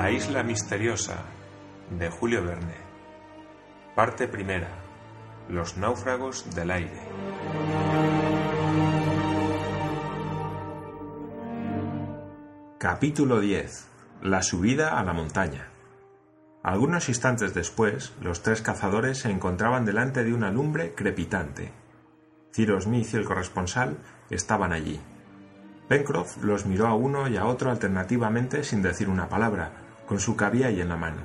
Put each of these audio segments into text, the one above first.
La isla misteriosa de Julio Verne. Parte primera. Los náufragos del aire. Capítulo 10. La subida a la montaña. Algunos instantes después, los tres cazadores se encontraban delante de una lumbre crepitante. Cyrus Smith y el corresponsal estaban allí. Pencroff los miró a uno y a otro alternativamente sin decir una palabra, con su caviay en la mano.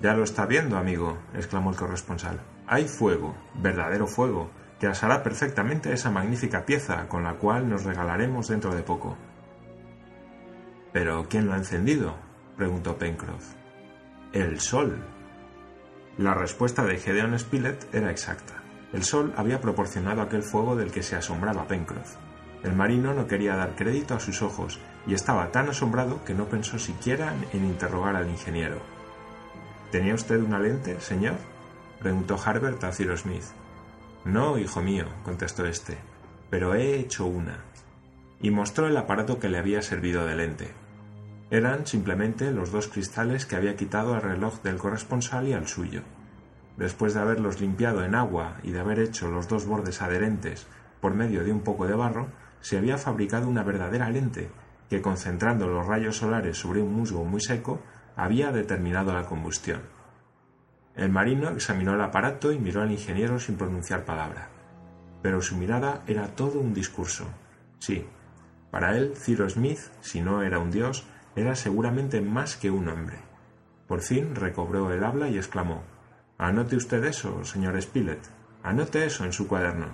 Ya lo está viendo, amigo, exclamó el corresponsal. Hay fuego, verdadero fuego, que asará perfectamente esa magnífica pieza con la cual nos regalaremos dentro de poco. ¿Pero quién lo ha encendido? preguntó Pencroff. El sol. La respuesta de Gedeon Spilett era exacta. El sol había proporcionado aquel fuego del que se asombraba Pencroff. El marino no quería dar crédito a sus ojos y estaba tan asombrado que no pensó siquiera en interrogar al ingeniero. ¿Tenía usted una lente, señor? preguntó Harbert a Cyrus Smith. No, hijo mío, contestó éste, pero he hecho una. Y mostró el aparato que le había servido de lente. Eran simplemente los dos cristales que había quitado al reloj del corresponsal y al suyo. Después de haberlos limpiado en agua y de haber hecho los dos bordes adherentes por medio de un poco de barro, se había fabricado una verdadera lente que, concentrando los rayos solares sobre un musgo muy seco, había determinado la combustión. El marino examinó el aparato y miró al ingeniero sin pronunciar palabra. Pero su mirada era todo un discurso. Sí, para él, Ciro Smith, si no era un dios, era seguramente más que un hombre. Por fin recobró el habla y exclamó Anote usted eso, señor Spilett. Anote eso en su cuaderno.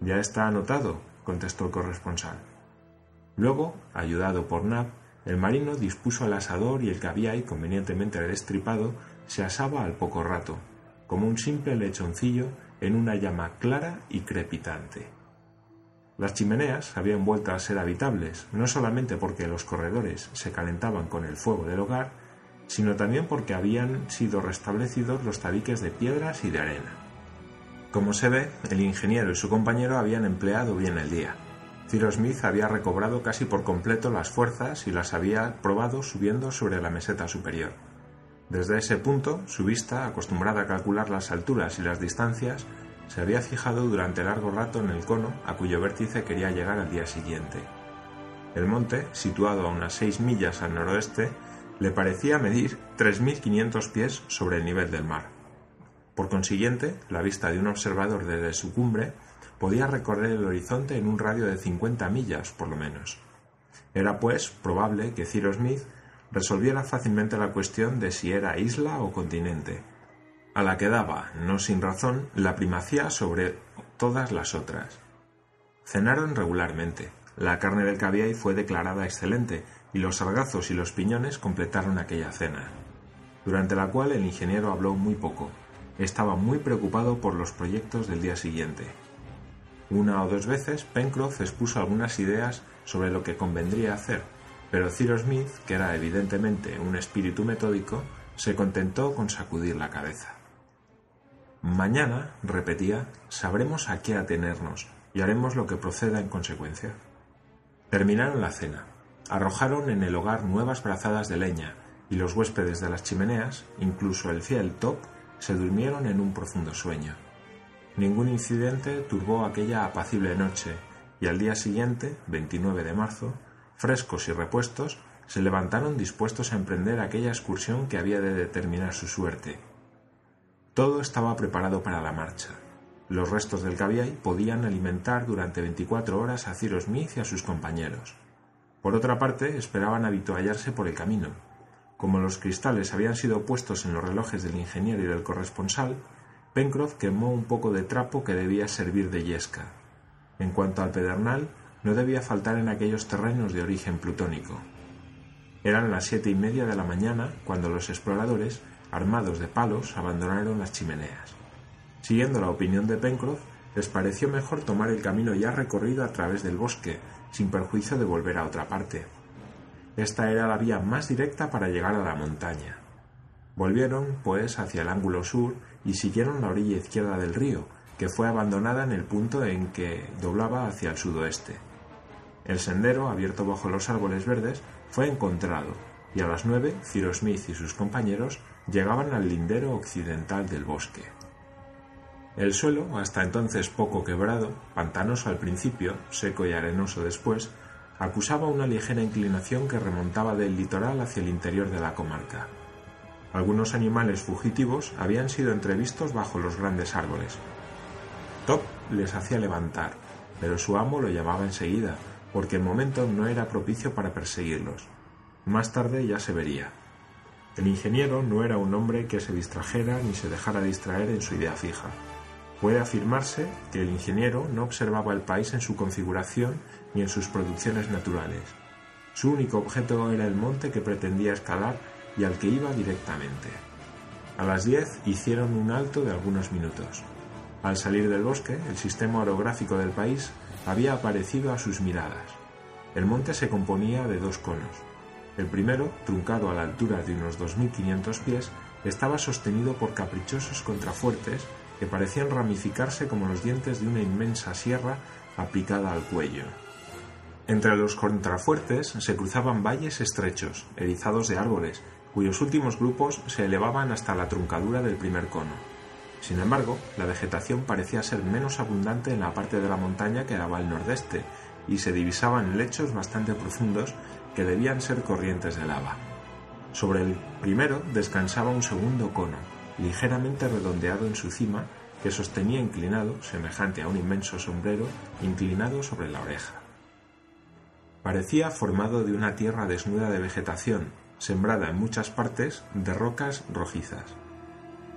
Ya está anotado, contestó el corresponsal. Luego, ayudado por Nab, el marino dispuso el asador y el caviay convenientemente destripado se asaba al poco rato, como un simple lechoncillo en una llama clara y crepitante. Las chimeneas habían vuelto a ser habitables, no solamente porque los corredores se calentaban con el fuego del hogar, sino también porque habían sido restablecidos los tabiques de piedras y de arena. Como se ve, el ingeniero y su compañero habían empleado bien el día. Cyrus Smith había recobrado casi por completo las fuerzas y las había probado subiendo sobre la meseta superior. Desde ese punto, su vista, acostumbrada a calcular las alturas y las distancias, se había fijado durante largo rato en el cono a cuyo vértice quería llegar al día siguiente. El monte, situado a unas seis millas al noroeste, le parecía medir 3.500 pies sobre el nivel del mar. Por consiguiente, la vista de un observador desde su cumbre podía recorrer el horizonte en un radio de 50 millas, por lo menos. Era, pues, probable que Cyrus Smith resolviera fácilmente la cuestión de si era isla o continente, a la que daba, no sin razón, la primacía sobre todas las otras. Cenaron regularmente. La carne del caviar fue declarada excelente y los sargazos y los piñones completaron aquella cena, durante la cual el ingeniero habló muy poco, estaba muy preocupado por los proyectos del día siguiente. Una o dos veces Pencroff expuso algunas ideas sobre lo que convendría hacer, pero Cyrus Smith, que era evidentemente un espíritu metódico, se contentó con sacudir la cabeza. Mañana, repetía, sabremos a qué atenernos y haremos lo que proceda en consecuencia. Terminaron la cena, arrojaron en el hogar nuevas brazadas de leña, y los huéspedes de las chimeneas, incluso el fiel Top, se durmieron en un profundo sueño. Ningún incidente turbó aquella apacible noche, y al día siguiente, 29 de marzo, frescos y repuestos, se levantaron dispuestos a emprender aquella excursión que había de determinar su suerte. Todo estaba preparado para la marcha. Los restos del caviar podían alimentar durante 24 horas a Cyrus Smith y a sus compañeros. Por otra parte, esperaban habituallarse por el camino, como los cristales habían sido puestos en los relojes del ingeniero y del corresponsal, Pencroff quemó un poco de trapo que debía servir de yesca. En cuanto al pedernal, no debía faltar en aquellos terrenos de origen plutónico. Eran las siete y media de la mañana cuando los exploradores, armados de palos, abandonaron las chimeneas. Siguiendo la opinión de Pencroff, les pareció mejor tomar el camino ya recorrido a través del bosque, sin perjuicio de volver a otra parte. Esta era la vía más directa para llegar a la montaña. Volvieron, pues, hacia el ángulo sur y siguieron la orilla izquierda del río, que fue abandonada en el punto en que doblaba hacia el sudoeste. El sendero, abierto bajo los árboles verdes, fue encontrado, y a las nueve Cyrus Smith y sus compañeros llegaban al lindero occidental del bosque. El suelo, hasta entonces poco quebrado, pantanoso al principio, seco y arenoso después, acusaba una ligera inclinación que remontaba del litoral hacia el interior de la comarca. Algunos animales fugitivos habían sido entrevistos bajo los grandes árboles. Top les hacía levantar, pero su amo lo llamaba enseguida, porque el momento no era propicio para perseguirlos. Más tarde ya se vería. El ingeniero no era un hombre que se distrajera ni se dejara distraer en su idea fija. Puede afirmarse que el ingeniero no observaba el país en su configuración ni en sus producciones naturales. Su único objeto era el monte que pretendía escalar y al que iba directamente. A las diez hicieron un alto de algunos minutos. Al salir del bosque, el sistema orográfico del país había aparecido a sus miradas. El monte se componía de dos conos. El primero, truncado a la altura de unos 2.500 pies, estaba sostenido por caprichosos contrafuertes que parecían ramificarse como los dientes de una inmensa sierra aplicada al cuello. Entre los contrafuertes se cruzaban valles estrechos, erizados de árboles, cuyos últimos grupos se elevaban hasta la truncadura del primer cono. Sin embargo, la vegetación parecía ser menos abundante en la parte de la montaña que daba al nordeste, y se divisaban lechos bastante profundos que debían ser corrientes de lava. Sobre el primero descansaba un segundo cono, ligeramente redondeado en su cima, que sostenía inclinado, semejante a un inmenso sombrero, inclinado sobre la oreja. Parecía formado de una tierra desnuda de vegetación, sembrada en muchas partes de rocas rojizas.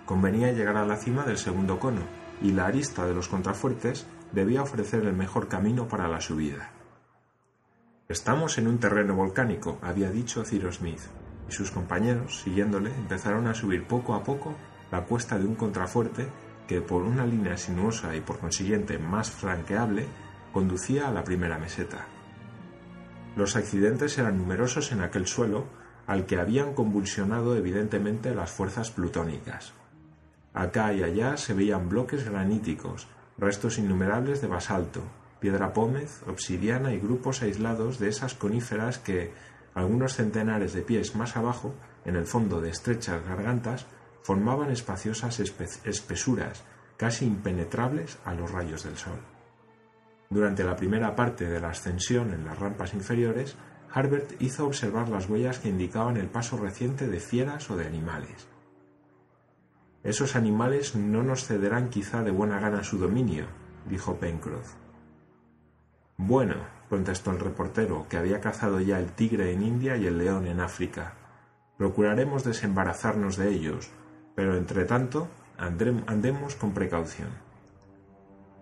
Convenía llegar a la cima del segundo cono, y la arista de los contrafuertes debía ofrecer el mejor camino para la subida. Estamos en un terreno volcánico, había dicho Cyrus Smith, y sus compañeros, siguiéndole, empezaron a subir poco a poco la cuesta de un contrafuerte que, por una línea sinuosa y por consiguiente más franqueable, conducía a la primera meseta. Los accidentes eran numerosos en aquel suelo al que habían convulsionado evidentemente las fuerzas plutónicas. Acá y allá se veían bloques graníticos, restos innumerables de basalto, piedra pómez, obsidiana y grupos aislados de esas coníferas que, algunos centenares de pies más abajo, en el fondo de estrechas gargantas, formaban espaciosas espesuras casi impenetrables a los rayos del sol. Durante la primera parte de la ascensión en las rampas inferiores, Harbert hizo observar las huellas que indicaban el paso reciente de fieras o de animales. Esos animales no nos cederán quizá de buena gana su dominio, dijo Pencroff. Bueno, contestó el reportero, que había cazado ya el tigre en India y el león en África. Procuraremos desembarazarnos de ellos, pero entre tanto andemos con precaución.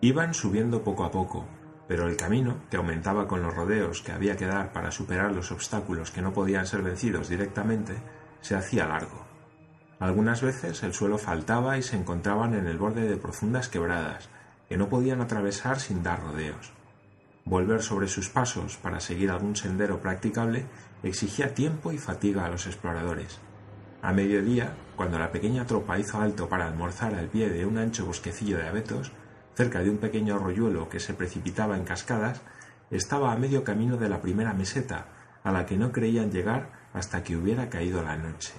Iban subiendo poco a poco, pero el camino, que aumentaba con los rodeos que había que dar para superar los obstáculos que no podían ser vencidos directamente, se hacía largo. Algunas veces el suelo faltaba y se encontraban en el borde de profundas quebradas, que no podían atravesar sin dar rodeos. Volver sobre sus pasos para seguir algún sendero practicable exigía tiempo y fatiga a los exploradores. A mediodía, cuando la pequeña tropa hizo alto para almorzar al pie de un ancho bosquecillo de abetos, cerca de un pequeño arroyuelo que se precipitaba en cascadas, estaba a medio camino de la primera meseta, a la que no creían llegar hasta que hubiera caído la noche.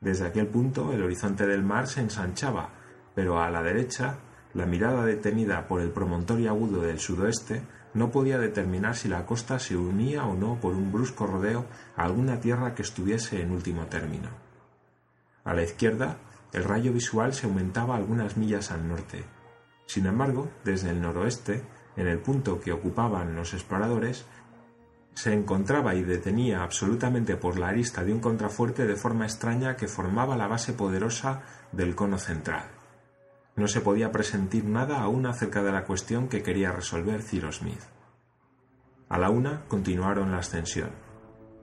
Desde aquel punto el horizonte del mar se ensanchaba, pero a la derecha, la mirada detenida por el promontorio agudo del sudoeste no podía determinar si la costa se unía o no por un brusco rodeo a alguna tierra que estuviese en último término. A la izquierda, el rayo visual se aumentaba algunas millas al norte, sin embargo, desde el noroeste, en el punto que ocupaban los exploradores, se encontraba y detenía absolutamente por la arista de un contrafuerte de forma extraña que formaba la base poderosa del cono central. No se podía presentir nada aún acerca de la cuestión que quería resolver Cyrus Smith. A la una continuaron la ascensión.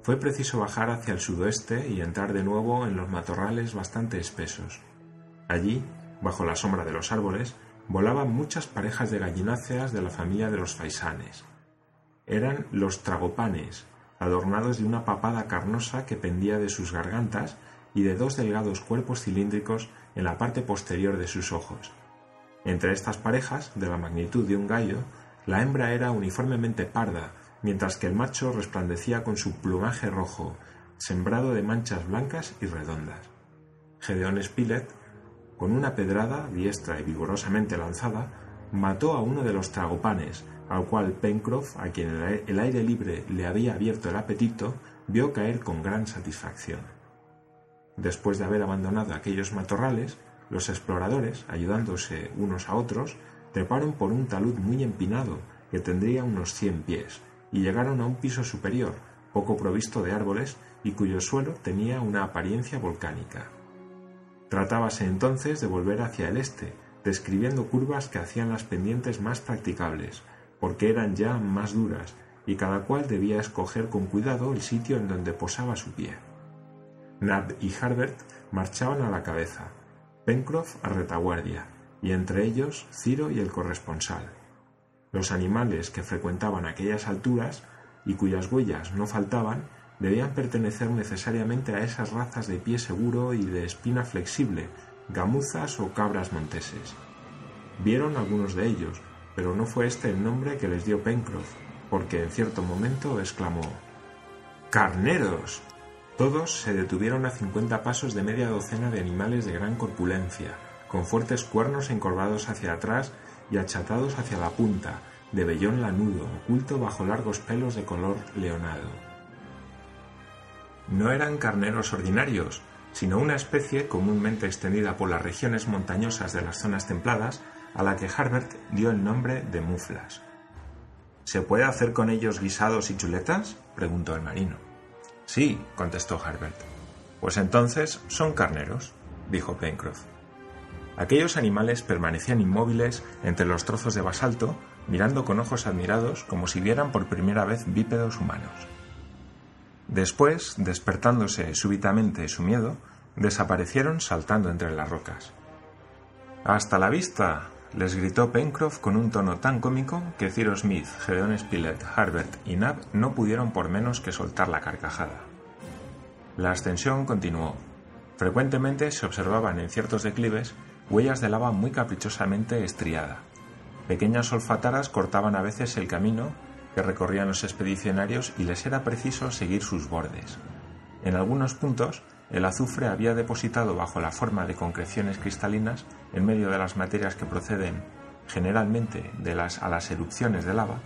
Fue preciso bajar hacia el sudoeste y entrar de nuevo en los matorrales bastante espesos. Allí, bajo la sombra de los árboles, volaban muchas parejas de gallináceas de la familia de los faisanes. Eran los tragopanes, adornados de una papada carnosa que pendía de sus gargantas y de dos delgados cuerpos cilíndricos en la parte posterior de sus ojos. Entre estas parejas, de la magnitud de un gallo, la hembra era uniformemente parda, mientras que el macho resplandecía con su plumaje rojo, sembrado de manchas blancas y redondas. Gedeón Spilett, con una pedrada diestra y vigorosamente lanzada, mató a uno de los tragopanes, al cual Pencroff, a quien el aire libre le había abierto el apetito, vio caer con gran satisfacción. Después de haber abandonado aquellos matorrales, los exploradores, ayudándose unos a otros, treparon por un talud muy empinado que tendría unos cien pies, y llegaron a un piso superior, poco provisto de árboles y cuyo suelo tenía una apariencia volcánica. Tratábase entonces de volver hacia el este, describiendo curvas que hacían las pendientes más practicables, porque eran ya más duras, y cada cual debía escoger con cuidado el sitio en donde posaba su pie. Nab y Harbert marchaban a la cabeza, Pencroff a retaguardia, y entre ellos Ciro y el corresponsal. Los animales que frecuentaban aquellas alturas y cuyas huellas no faltaban debían pertenecer necesariamente a esas razas de pie seguro y de espina flexible, gamuzas o cabras monteses. Vieron algunos de ellos, pero no fue este el nombre que les dio Pencroff, porque en cierto momento exclamó ¡Carneros! Todos se detuvieron a cincuenta pasos de media docena de animales de gran corpulencia, con fuertes cuernos encorvados hacia atrás y achatados hacia la punta, de vellón lanudo, oculto bajo largos pelos de color leonado. No eran carneros ordinarios, sino una especie comúnmente extendida por las regiones montañosas de las zonas templadas, a la que Harbert dio el nombre de muflas. ¿Se puede hacer con ellos guisados y chuletas? preguntó el marino. Sí, contestó Harbert. Pues entonces son carneros, dijo Pencroff. Aquellos animales permanecían inmóviles entre los trozos de basalto, mirando con ojos admirados como si vieran por primera vez bípedos humanos. Después, despertándose súbitamente su miedo, desaparecieron saltando entre las rocas. Hasta la vista, les gritó Pencroff con un tono tan cómico que Cyrus Smith, Gedeon Spilett, Harbert y Nab no pudieron por menos que soltar la carcajada. La ascensión continuó. Frecuentemente se observaban en ciertos declives huellas de lava muy caprichosamente estriada. Pequeñas olfataras cortaban a veces el camino que recorrían los expedicionarios y les era preciso seguir sus bordes. En algunos puntos, el azufre había depositado bajo la forma de concreciones cristalinas, en medio de las materias que proceden generalmente de las, a las erupciones de lava,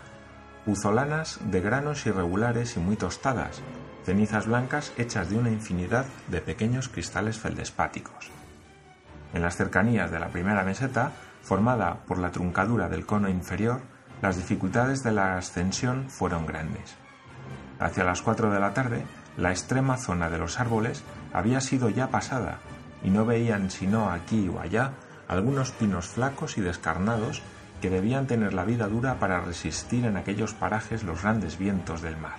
puzolanas de granos irregulares y muy tostadas, cenizas blancas hechas de una infinidad de pequeños cristales feldespáticos. En las cercanías de la primera meseta, formada por la truncadura del cono inferior, las dificultades de la ascensión fueron grandes. Hacia las cuatro de la tarde, la extrema zona de los árboles había sido ya pasada, y no veían sino aquí o allá algunos pinos flacos y descarnados que debían tener la vida dura para resistir en aquellos parajes los grandes vientos del mar.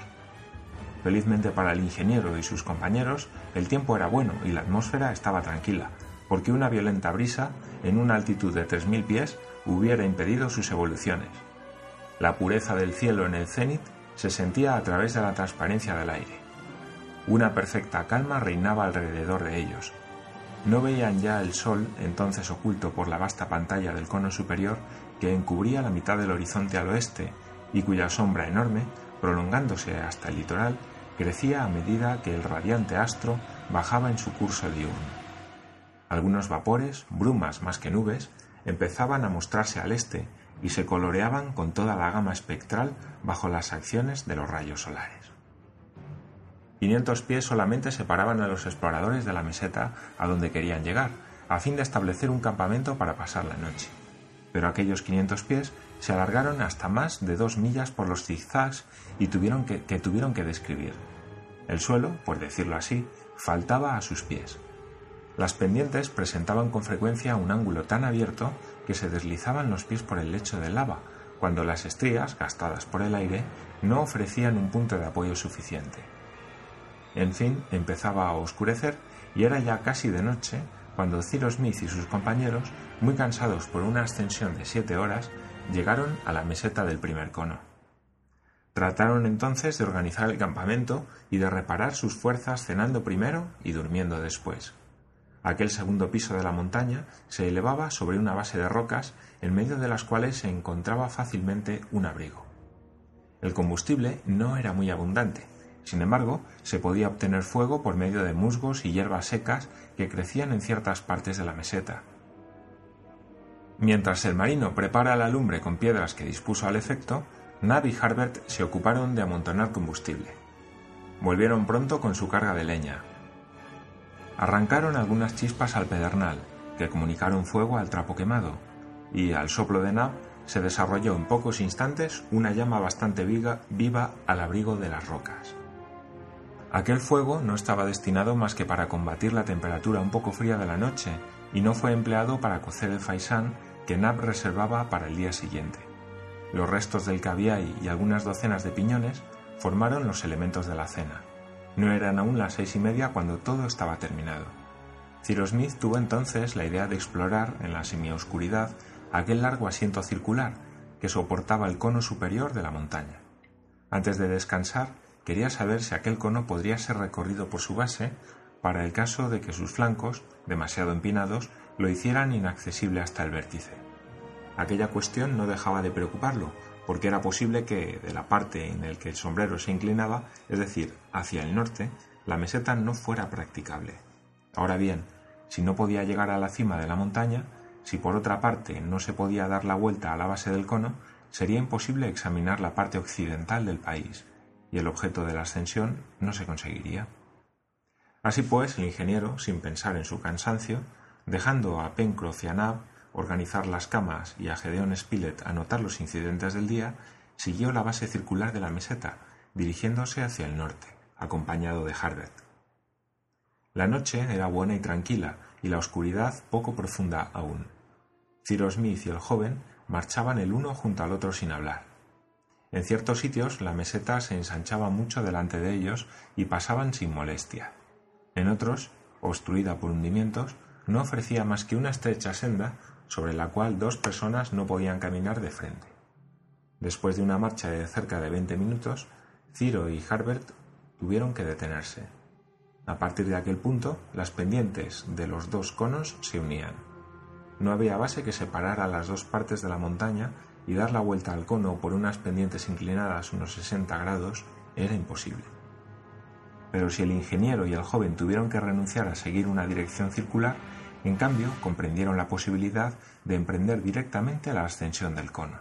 Felizmente para el ingeniero y sus compañeros, el tiempo era bueno y la atmósfera estaba tranquila, porque una violenta brisa, en una altitud de 3.000 pies, hubiera impedido sus evoluciones. La pureza del cielo en el cenit se sentía a través de la transparencia del aire. Una perfecta calma reinaba alrededor de ellos. No veían ya el sol, entonces oculto por la vasta pantalla del cono superior que encubría la mitad del horizonte al oeste y cuya sombra enorme, prolongándose hasta el litoral, crecía a medida que el radiante astro bajaba en su curso diurno. Algunos vapores, brumas más que nubes, empezaban a mostrarse al este y se coloreaban con toda la gama espectral bajo las acciones de los rayos solares. Quinientos pies solamente separaban a los exploradores de la meseta a donde querían llegar, a fin de establecer un campamento para pasar la noche. Pero aquellos quinientos pies se alargaron hasta más de dos millas por los zigzags y tuvieron que, que tuvieron que describir. El suelo, por decirlo así, faltaba a sus pies. Las pendientes presentaban con frecuencia un ángulo tan abierto que se deslizaban los pies por el lecho de lava, cuando las estrías, gastadas por el aire, no ofrecían un punto de apoyo suficiente. En fin, empezaba a oscurecer y era ya casi de noche cuando Cyrus Smith y sus compañeros, muy cansados por una ascensión de siete horas, llegaron a la meseta del primer cono. Trataron entonces de organizar el campamento y de reparar sus fuerzas cenando primero y durmiendo después. Aquel segundo piso de la montaña se elevaba sobre una base de rocas en medio de las cuales se encontraba fácilmente un abrigo. El combustible no era muy abundante, Sin embargo, se podía obtener fuego por medio de musgos y hierbas secas que crecían en ciertas partes de la meseta. Mientras el marino prepara la lumbre con piedras que dispuso al efecto, Nab y Harbert se ocuparon de amontonar combustible. Volvieron pronto con su carga de leña. Arrancaron algunas chispas al pedernal, que comunicaron fuego al trapo quemado, y al soplo de Nab se desarrolló en pocos instantes una llama bastante viva, viva al abrigo de las rocas. Aquel fuego no estaba destinado más que para combatir la temperatura un poco fría de la noche y no fue empleado para cocer el faisán que Nab reservaba para el día siguiente. Los restos del caviar y algunas docenas de piñones formaron los elementos de la cena. No eran aún las seis y media cuando todo estaba terminado. Cyrus Smith tuvo entonces la idea de explorar en la semioscuridad aquel largo asiento circular que soportaba el cono superior de la montaña. Antes de descansar, quería saber si aquel cono podría ser recorrido por su base para el caso de que sus flancos, demasiado empinados, lo hicieran inaccesible hasta el vértice. Aquella cuestión no dejaba de preocuparlo, porque era posible que, de la parte en la que el sombrero se inclinaba, es decir, hacia el norte, la meseta no fuera practicable. Ahora bien, si no podía llegar a la cima de la montaña, si por otra parte no se podía dar la vuelta a la base del cono, sería imposible examinar la parte occidental del país, y el objeto de la ascensión no se conseguiría. Así pues, el ingeniero, sin pensar en su cansancio, dejando a Pencroff y a Nab organizar las camas y a Gedeón Spilett anotar los incidentes del día, siguió la base circular de la meseta, dirigiéndose hacia el norte, acompañado de Harbert. La noche era buena y tranquila, y la oscuridad poco profunda aún. Cyrus Smith y el joven marchaban el uno junto al otro sin hablar. En ciertos sitios la meseta se ensanchaba mucho delante de ellos y pasaban sin molestia. En otros, obstruida por hundimientos, no ofrecía más que una estrecha senda sobre la cual dos personas no podían caminar de frente. Después de una marcha de cerca de veinte minutos, Ciro y Harbert tuvieron que detenerse. A partir de aquel punto, las pendientes de los dos conos se unían. No había base que separara las dos partes de la montaña y dar la vuelta al cono por unas pendientes inclinadas unos 60 grados era imposible. Pero si el ingeniero y el joven tuvieron que renunciar a seguir una dirección circular, en cambio, comprendieron la posibilidad de emprender directamente la ascensión del cono.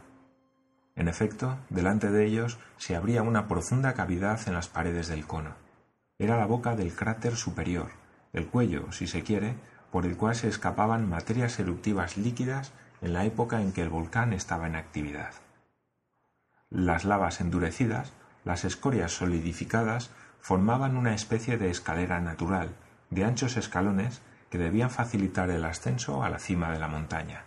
En efecto, delante de ellos se abría una profunda cavidad en las paredes del cono. Era la boca del cráter superior, el cuello, si se quiere, por el cual se escapaban materias eruptivas líquidas en la época en que el volcán estaba en actividad. Las lavas endurecidas, las escorias solidificadas, formaban una especie de escalera natural, de anchos escalones que debían facilitar el ascenso a la cima de la montaña.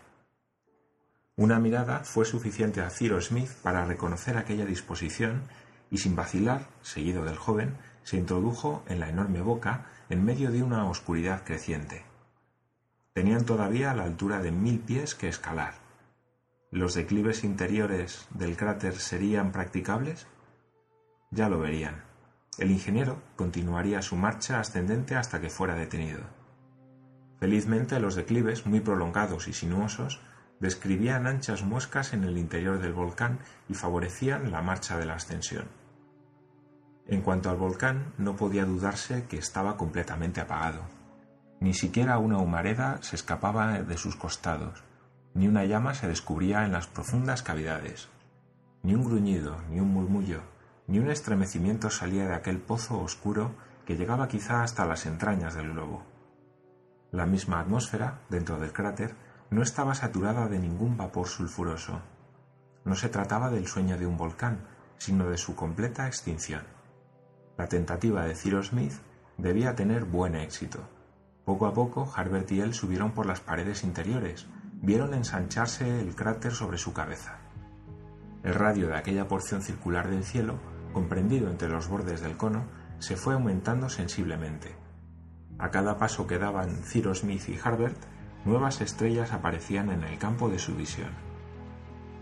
Una mirada fue suficiente a Cyrus Smith para reconocer aquella disposición y sin vacilar, seguido del joven, se introdujo en la enorme boca en medio de una oscuridad creciente. Tenían todavía la altura de mil pies que escalar. ¿Los declives interiores del cráter serían practicables? Ya lo verían. El ingeniero continuaría su marcha ascendente hasta que fuera detenido. Felizmente los declives, muy prolongados y sinuosos, describían anchas muescas en el interior del volcán y favorecían la marcha de la ascensión. En cuanto al volcán, no podía dudarse que estaba completamente apagado. Ni siquiera una humareda se escapaba de sus costados, ni una llama se descubría en las profundas cavidades. Ni un gruñido, ni un murmullo, ni un estremecimiento salía de aquel pozo oscuro que llegaba quizá hasta las entrañas del globo. La misma atmósfera, dentro del cráter, no estaba saturada de ningún vapor sulfuroso. No se trataba del sueño de un volcán, sino de su completa extinción. La tentativa de Cyrus Smith debía tener buen éxito. Poco a poco, Harbert y él subieron por las paredes interiores, vieron ensancharse el cráter sobre su cabeza. El radio de aquella porción circular del cielo, comprendido entre los bordes del cono, se fue aumentando sensiblemente. A cada paso que daban Cyrus Smith y Harbert, nuevas estrellas aparecían en el campo de su visión.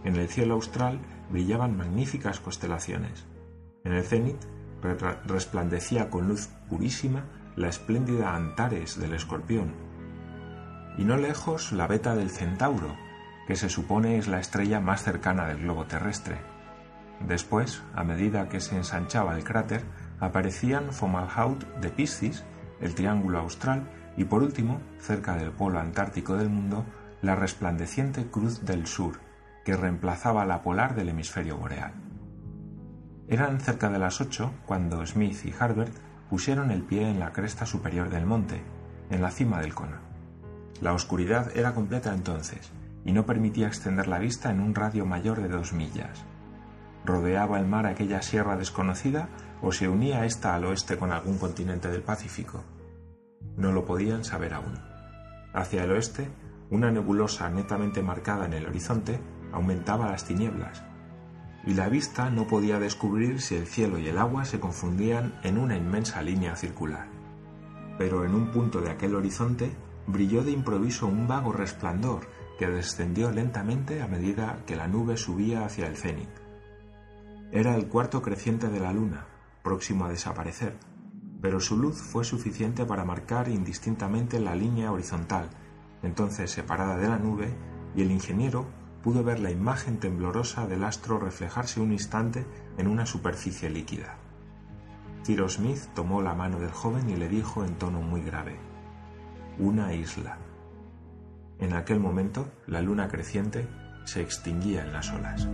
En el cielo austral brillaban magníficas constelaciones. En el cenit resplandecía con luz purísima la espléndida Antares del Escorpión. Y no lejos la beta del Centauro, que se supone es la estrella más cercana del globo terrestre. Después, a medida que se ensanchaba el cráter, aparecían Fomalhaut de Piscis, el Triángulo Austral y por último, cerca del polo antártico del mundo, la resplandeciente Cruz del Sur, que reemplazaba la polar del hemisferio boreal. Eran cerca de las ocho cuando Smith y Harbert pusieron el pie en la cresta superior del monte, en la cima del cono. La oscuridad era completa entonces, y no permitía extender la vista en un radio mayor de dos millas. ¿Rodeaba el mar aquella sierra desconocida o se unía ésta al oeste con algún continente del Pacífico? No lo podían saber aún. Hacia el oeste, una nebulosa netamente marcada en el horizonte aumentaba las tinieblas, y la vista no podía descubrir si el cielo y el agua se confundían en una inmensa línea circular. Pero en un punto de aquel horizonte brilló de improviso un vago resplandor que descendió lentamente a medida que la nube subía hacia el cenit. Era el cuarto creciente de la luna, próximo a desaparecer, pero su luz fue suficiente para marcar indistintamente la línea horizontal, entonces separada de la nube, y el ingeniero pudo ver la imagen temblorosa del astro reflejarse un instante en una superficie líquida. Tiro Smith tomó la mano del joven y le dijo en tono muy grave, Una isla. En aquel momento, la luna creciente se extinguía en las olas.